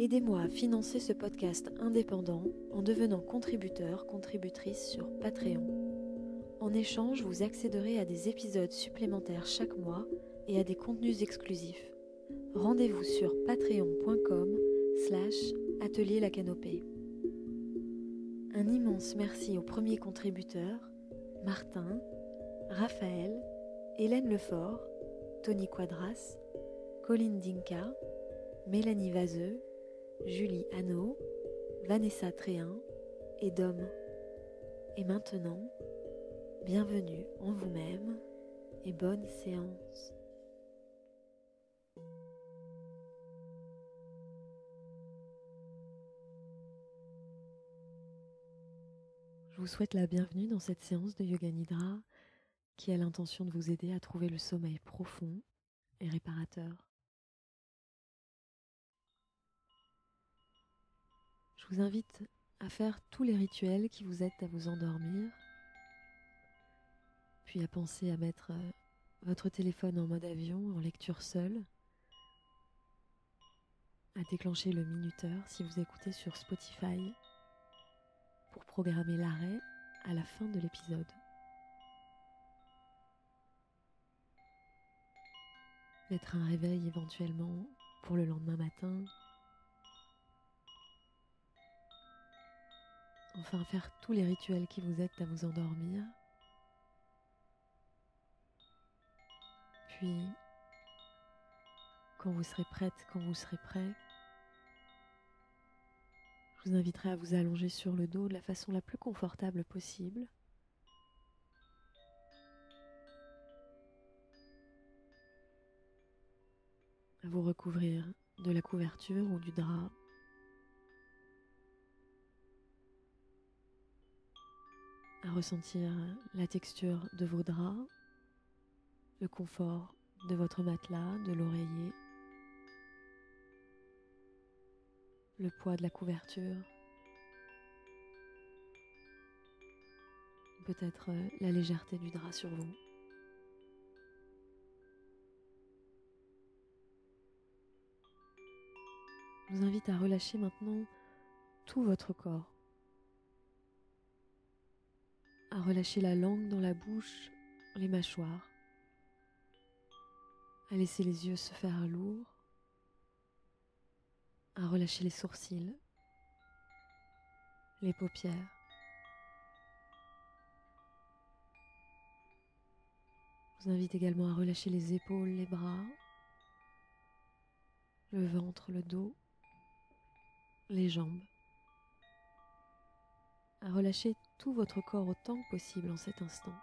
Aidez-moi à financer ce podcast indépendant en devenant contributeur, contributrice sur Patreon. En échange, vous accéderez à des épisodes supplémentaires chaque mois et à des contenus exclusifs. Rendez-vous sur patreon.com slash atelier la canopée. Un immense merci aux premiers contributeurs, Martin, Raphaël, Hélène Lefort, Tony Quadras, Colline Dinka, Mélanie Vaseux, Julie Hanau, Vanessa Tréhin et Dom. Et maintenant, bienvenue en vous-même et bonne séance. Je vous souhaite la bienvenue dans cette séance de Yoga Nidra qui a l'intention de vous aider à trouver le sommeil profond et réparateur. Vous invite à faire tous les rituels qui vous aident à vous endormir, puis à penser à mettre euh, votre téléphone en mode avion, en lecture seule, à déclencher le minuteur si vous écoutez sur Spotify pour programmer l'arrêt à la fin de l'épisode. Mettre un réveil éventuellement pour le lendemain matin Enfin, faire tous les rituels qui vous aident à vous endormir. Puis, quand vous serez prête, quand vous serez prêt, je vous inviterai à vous allonger sur le dos de la façon la plus confortable possible. À vous recouvrir de la couverture ou du drap ressentir la texture de vos draps, le confort de votre matelas, de l'oreiller, le poids de la couverture, peut-être la légèreté du drap sur vous. Je vous invite à relâcher maintenant tout votre corps à relâcher la langue dans la bouche, les mâchoires, à laisser les yeux se faire lourds, à relâcher les sourcils, les paupières. Je vous invite également à relâcher les épaules, les bras, le ventre, le dos, les jambes à relâcher tout votre corps autant que possible en cet instant.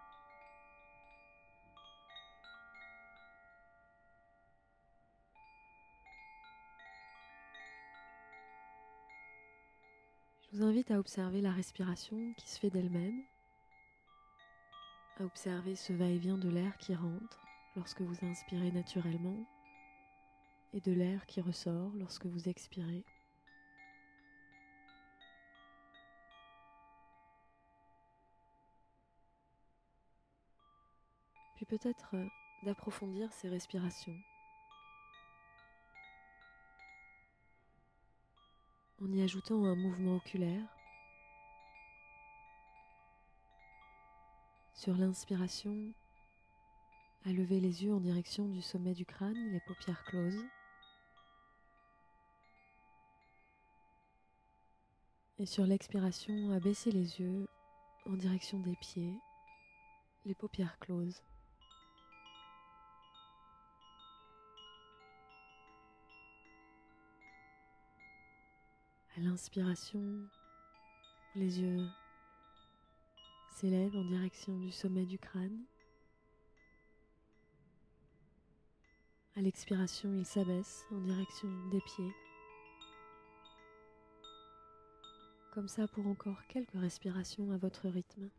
Je vous invite à observer la respiration qui se fait d'elle-même, à observer ce va-et-vient de l'air qui rentre lorsque vous inspirez naturellement et de l'air qui ressort lorsque vous expirez. Peut-être euh, d'approfondir ces respirations. En y ajoutant un mouvement oculaire. Sur l'inspiration, à lever les yeux en direction du sommet du crâne, les paupières closes. Et sur l'expiration, à baisser les yeux en direction des pieds, les paupières closes. À l'inspiration, les yeux s'élèvent en direction du sommet du crâne. À l'expiration, ils s'abaissent en direction des pieds. comme ça pour encore quelques respirations à votre rythme.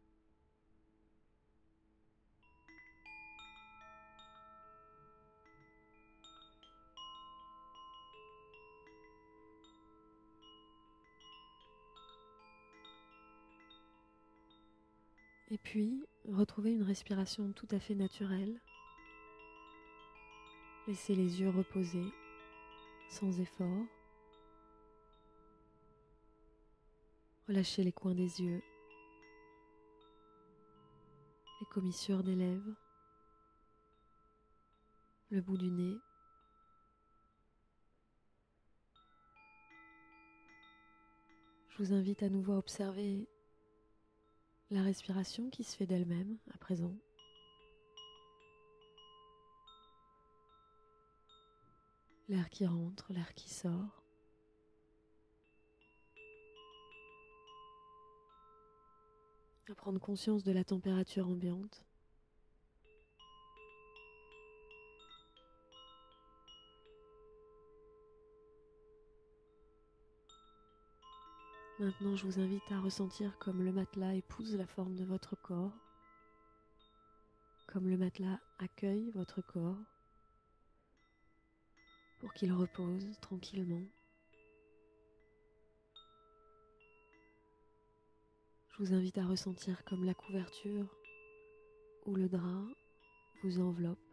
Et puis, retrouvez une respiration tout à fait naturelle. Laissez les yeux reposer sans effort. Relâchez les coins des yeux, les commissures des lèvres, le bout du nez. Je vous invite à nouveau à observer la respiration qui se fait d'elle-même à présent. L'air qui rentre, l'air qui sort. À prendre conscience de la température ambiante. Maintenant, je vous invite à ressentir comme le matelas épouse la forme de votre corps, comme le matelas accueille votre corps pour qu'il repose tranquillement. Je vous invite à ressentir comme la couverture ou le drap vous enveloppe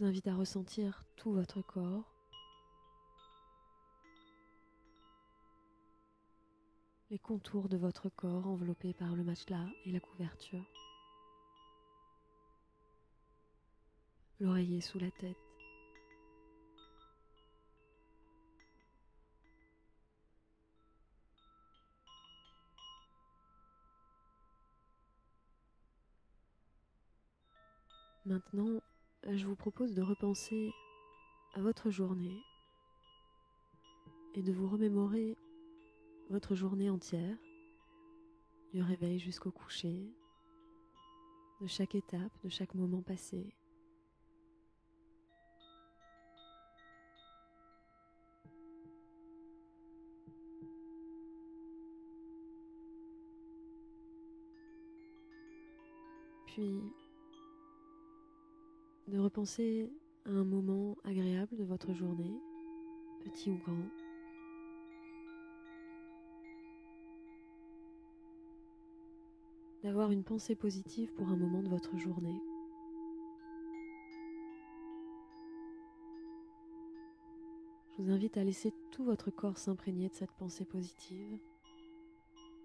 vous invite à ressentir tout votre corps. Les contours de votre corps enveloppés par le matelas et la couverture. L'oreiller sous la tête. Maintenant, je vous propose de repenser à votre journée et de vous remémorer votre journée entière, du réveil jusqu'au coucher, de chaque étape, de chaque moment passé. Puis de repenser à un moment agréable de votre journée, petit ou grand. D'avoir une pensée positive pour un moment de votre journée. Je vous invite à laisser tout votre corps s'imprégner de cette pensée positive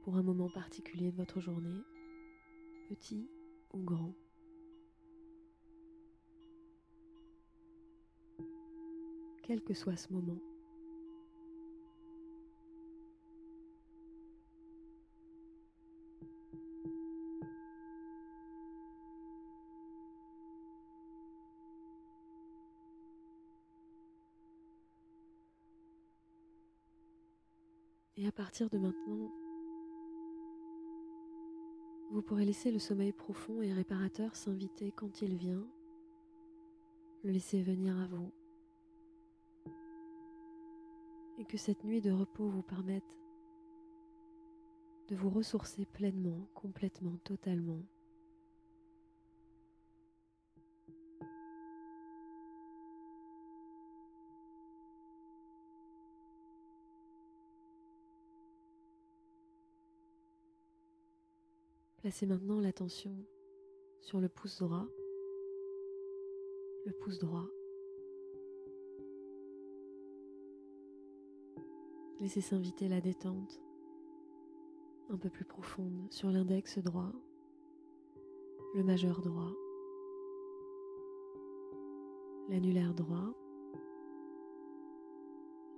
pour un moment particulier de votre journée, petit ou grand. Quel que soit ce moment. Et à partir de maintenant, vous pourrez laisser le sommeil profond et réparateur s'inviter quand il vient, le laisser venir à vous et que cette nuit de repos vous permette de vous ressourcer pleinement, complètement, totalement. Placez maintenant l'attention sur le pouce droit, le pouce droit, Laissez s'inviter la détente un peu plus profonde sur l'index droit, le majeur droit, l'annulaire droit,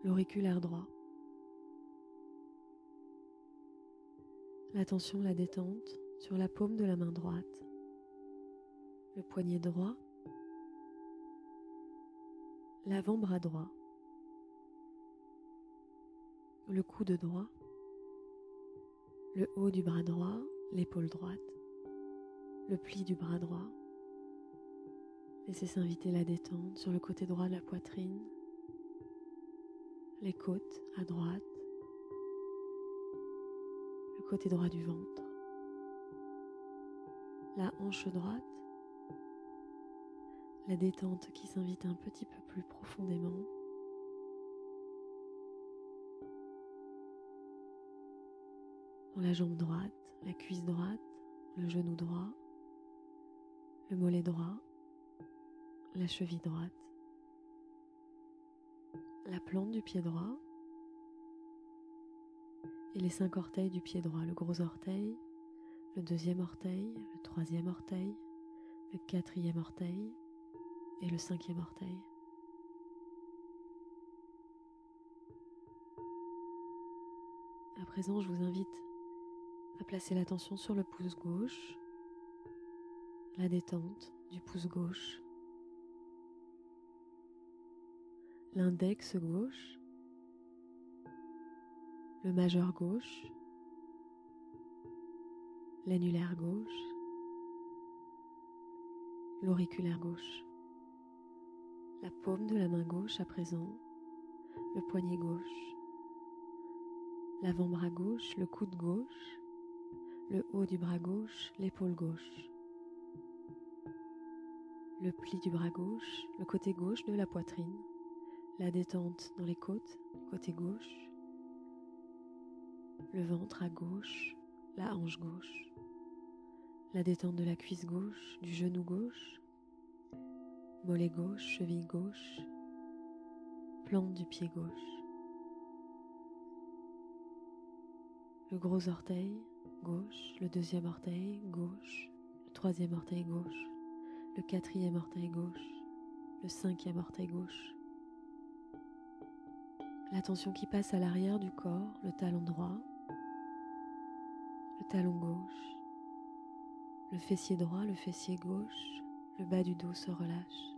l'auriculaire droit. L'attention, la détente sur la paume de la main droite, le poignet droit, l'avant-bras droit, le coude droit, le haut du bras droit, l'épaule droite, le pli du bras droit, Laissez s'inviter la détente sur le côté droit de la poitrine, les côtes à droite, le côté droit du ventre, la hanche droite, la détente qui s'invite un petit peu plus profondément. La jambe droite, la cuisse droite, le genou droit, le mollet droit, la cheville droite, la plante du pied droit et les cinq orteils du pied droit, le gros orteil, le deuxième orteil, le troisième orteil, le quatrième orteil et le cinquième orteil. À présent, je vous invite à placer l'attention sur le pouce gauche, la détente du pouce gauche, l'index gauche, le majeur gauche, l'annulaire gauche, l'auriculaire gauche, la paume de la main gauche à présent, le poignet gauche, l'avant-bras gauche, le coude gauche, le haut du bras gauche, l'épaule gauche, le pli du bras gauche, le côté gauche de la poitrine, la détente dans les côtes, côté gauche, le ventre à gauche, la hanche gauche, la détente de la cuisse gauche, du genou gauche, mollet gauche, cheville gauche, plante du pied gauche, le gros orteil le deuxième orteil gauche, le troisième orteil gauche, le quatrième orteil gauche, le cinquième orteil gauche, L'attention qui passe à l'arrière du corps, le talon droit, le talon gauche, le fessier droit, le fessier gauche, le bas du dos se relâche,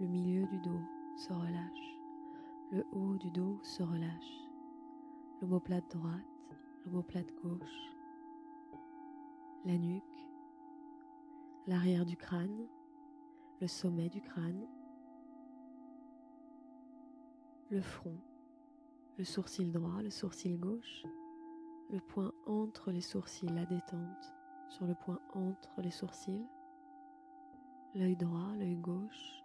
le milieu du dos se relâche, le haut du dos se relâche, l'omoplate droite, l'omoplate gauche, la nuque, l'arrière du crâne, le sommet du crâne, le front, le sourcil droit, le sourcil gauche, le point entre les sourcils, la détente sur le point entre les sourcils, l'œil droit, l'œil gauche,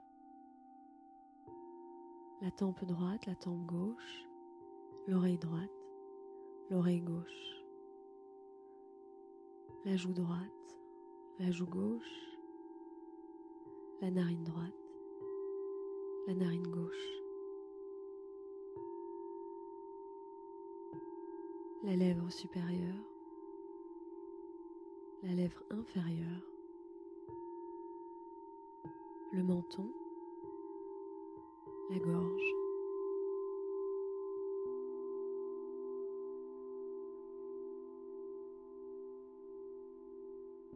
la tempe droite, la tempe gauche, l'oreille droite, l'oreille gauche, la joue droite, la joue gauche, la narine droite, la narine gauche. la lèvre supérieure, la lèvre inférieure, le menton, la gorge,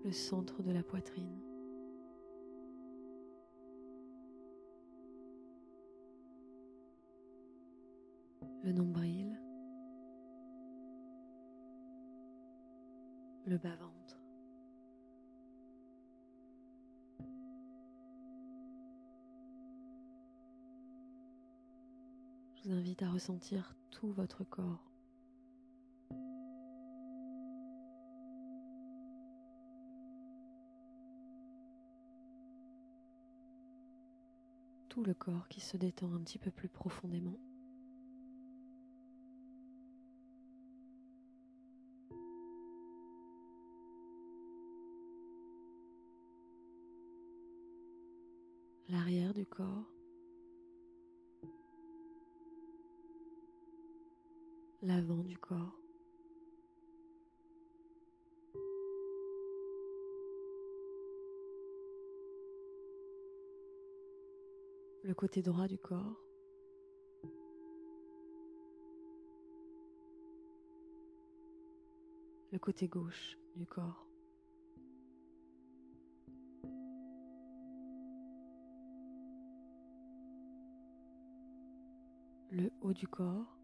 le centre de la poitrine. le nombril, le bas-ventre. Je vous invite à ressentir tout votre corps. Le corps qui se détend un petit peu plus profondément. l'arrière du corps, l'avant du corps. Le côté droit du corps, le côté gauche du corps. le haut du corps,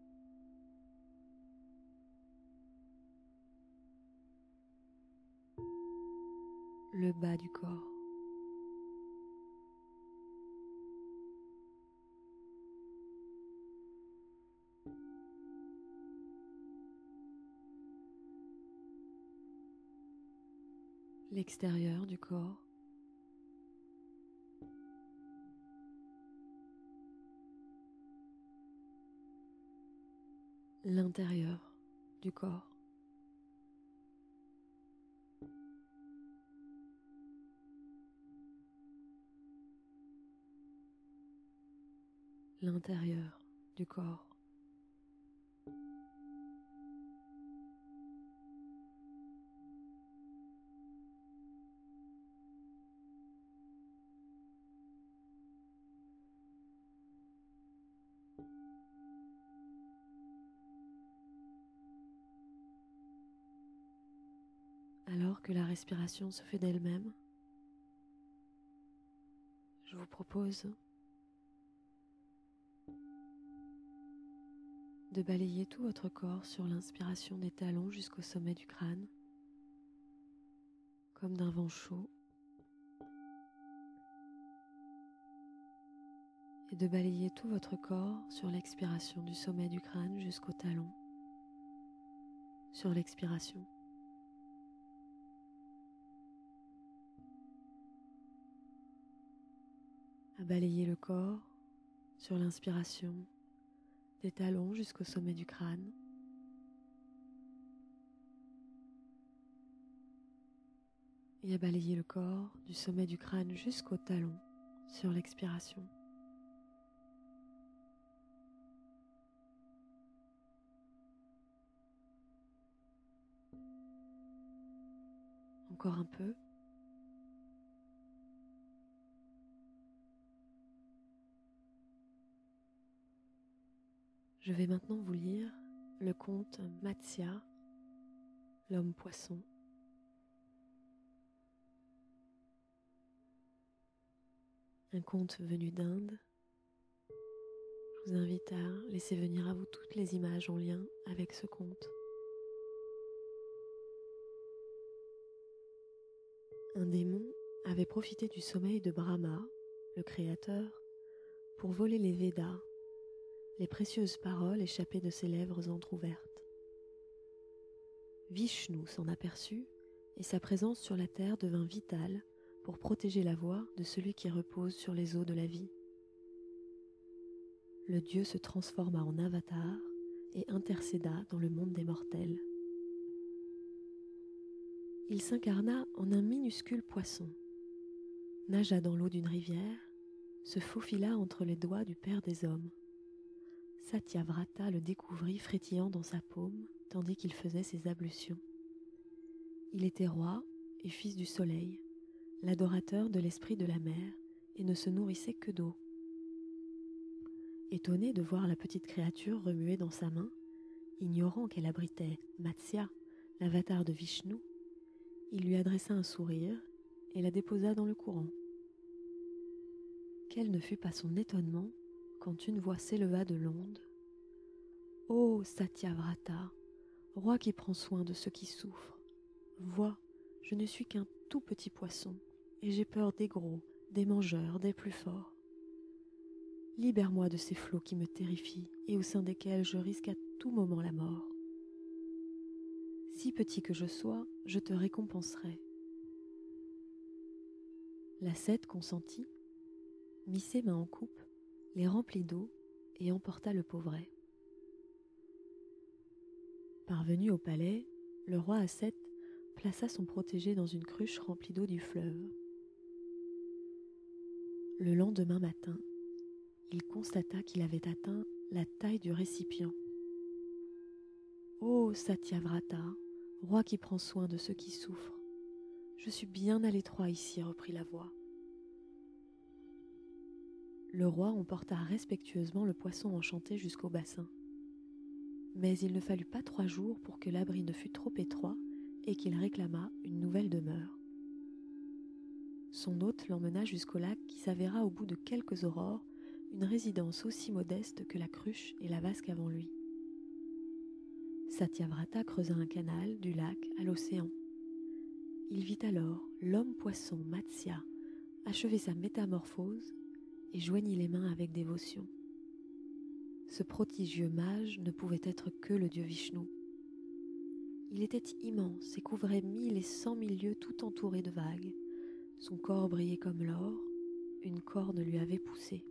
le bas du corps. L'extérieur du corps. L'intérieur du corps. L'intérieur du corps. Alors que la respiration se fait d'elle-même, je vous propose de balayer tout votre corps sur l'inspiration des talons jusqu'au sommet du crâne, comme d'un vent chaud, et de balayer tout votre corps sur l'expiration du sommet du crâne jusqu'au talon, sur l'expiration. À balayer le corps sur l'inspiration des talons jusqu'au sommet du crâne. Et à balayer le corps du sommet du crâne jusqu'au talon sur l'expiration. Encore un peu. Je vais maintenant vous lire le conte Matsya, l'homme poisson. Un conte venu d'Inde. Je vous invite à laisser venir à vous toutes les images en lien avec ce conte. Un démon avait profité du sommeil de Brahma, le Créateur, pour voler les Védas les précieuses paroles échappaient de ses lèvres entr'ouvertes. Vishnu s'en aperçut et sa présence sur la terre devint vitale pour protéger la voix de celui qui repose sur les eaux de la vie. Le dieu se transforma en avatar et intercéda dans le monde des mortels. Il s'incarna en un minuscule poisson, nagea dans l'eau d'une rivière, se faufila entre les doigts du Père des hommes. Satyavrata le découvrit frétillant dans sa paume tandis qu'il faisait ses ablutions. Il était roi et fils du soleil, l'adorateur de l'esprit de la mer, et ne se nourrissait que d'eau. Étonné de voir la petite créature remuer dans sa main, ignorant qu'elle abritait Matsya, l'avatar de Vishnu, il lui adressa un sourire et la déposa dans le courant. Quel ne fut pas son étonnement quand une voix s'éleva de l'onde. Ô Satyavrata, roi qui prend soin de ceux qui souffrent, vois, je ne suis qu'un tout petit poisson, et j'ai peur des gros, des mangeurs, des plus forts. Libère-moi de ces flots qui me terrifient et au sein desquels je risque à tout moment la mort. Si petit que je sois, je te récompenserai. La L'ascète consentit, mit ses mains en coupe les remplit d'eau et emporta le pauvret. Parvenu au palais, le roi Asset plaça son protégé dans une cruche remplie d'eau du fleuve. Le lendemain matin, il constata qu'il avait atteint la taille du récipient. Ô Satyavrata, roi qui prend soin de ceux qui souffrent, je suis bien à l'étroit ici, reprit la voix le roi emporta respectueusement le poisson enchanté jusqu'au bassin. Mais il ne fallut pas trois jours pour que l'abri ne fût trop étroit et qu'il réclamât une nouvelle demeure. Son hôte l'emmena jusqu'au lac qui s'avéra au bout de quelques aurores une résidence aussi modeste que la cruche et la vasque avant lui. Satyavrata creusa un canal du lac à l'océan. Il vit alors l'homme poisson Matsya achever sa métamorphose et joignit les mains avec dévotion. Ce prodigieux mage ne pouvait être que le dieu Vishnu. Il était immense et couvrait mille et cent mille lieues tout entouré de vagues. Son corps brillait comme l'or, une corne lui avait poussé.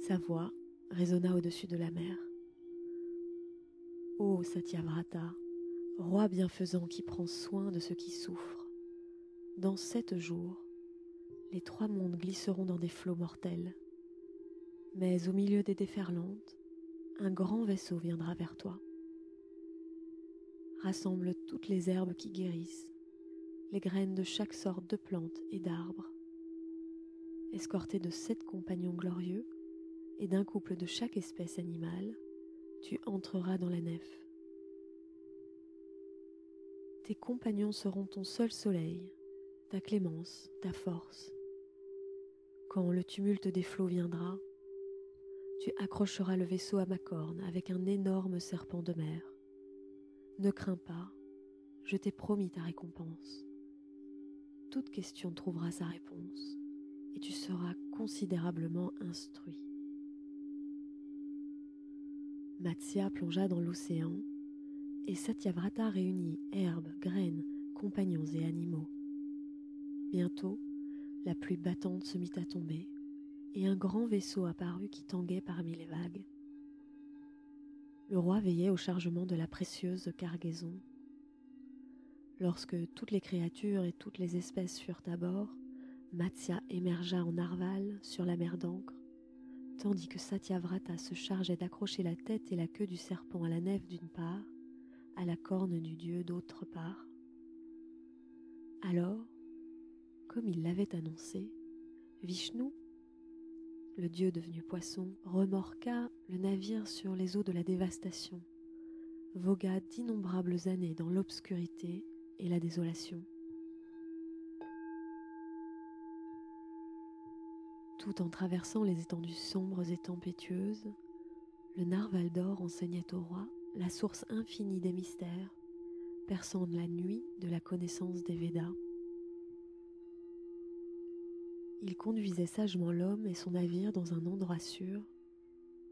Sa voix résonna au-dessus de la mer. Ô Satyavrata, roi bienfaisant qui prend soin de ceux qui souffrent, dans sept jours, les trois mondes glisseront dans des flots mortels. Mais au milieu des déferlantes, un grand vaisseau viendra vers toi. Rassemble toutes les herbes qui guérissent, les graines de chaque sorte de plantes et d'arbres. Escorté de sept compagnons glorieux et d'un couple de chaque espèce animale, tu entreras dans la nef. Tes compagnons seront ton seul soleil, ta clémence, ta force. Quand le tumulte des flots viendra, tu accrocheras le vaisseau à ma corne avec un énorme serpent de mer. Ne crains pas, je t'ai promis ta récompense. Toute question trouvera sa réponse et tu seras considérablement instruit. Matsya plongea dans l'océan et Satyavrata réunit herbes, graines, compagnons et animaux. Bientôt, la pluie battante se mit à tomber et un grand vaisseau apparut qui tanguait parmi les vagues. Le roi veillait au chargement de la précieuse cargaison. Lorsque toutes les créatures et toutes les espèces furent à bord, Matsya émergea en narval sur la mer d'encre, tandis que Satyavrata se chargeait d'accrocher la tête et la queue du serpent à la nef d'une part, à la corne du dieu d'autre part. Alors, comme il l'avait annoncé, Vishnu le dieu devenu poisson, remorqua le navire sur les eaux de la dévastation, vogua d'innombrables années dans l'obscurité et la désolation. Tout en traversant les étendues sombres et tempétueuses, le narval d'or enseignait au roi la source infinie des mystères, perçant la nuit de la connaissance des Védas. Il conduisait sagement l'homme et son navire dans un endroit sûr,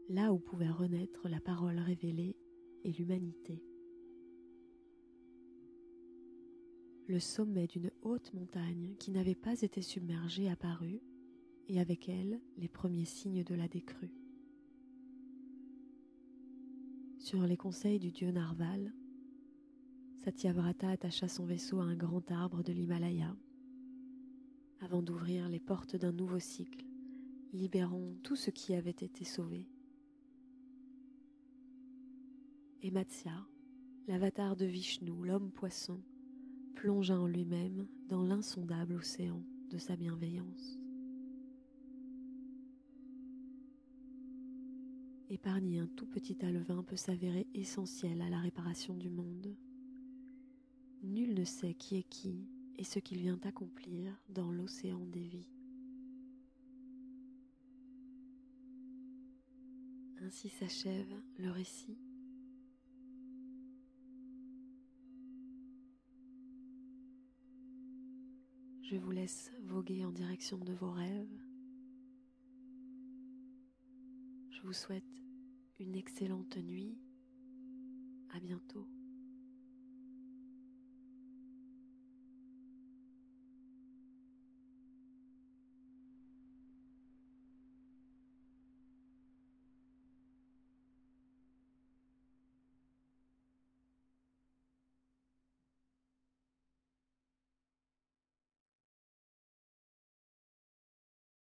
là où pouvait renaître la parole révélée et l'humanité. Le sommet d'une haute montagne qui n'avait pas été submergée apparut, et avec elle les premiers signes de la décrue. Sur les conseils du dieu Narval, Satyavrata attacha son vaisseau à un grand arbre de l'Himalaya avant d'ouvrir les portes d'un nouveau cycle, libérant tout ce qui avait été sauvé. Et Matsya, l'avatar de Vishnu, l'homme poisson, plongea en lui-même dans l'insondable océan de sa bienveillance. Épargner un tout petit alevin peut s'avérer essentiel à la réparation du monde. Nul ne sait qui est qui et ce qu'il vient accomplir dans l'océan des vies. Ainsi s'achève le récit. Je vous laisse voguer en direction de vos rêves. Je vous souhaite une excellente nuit. À bientôt.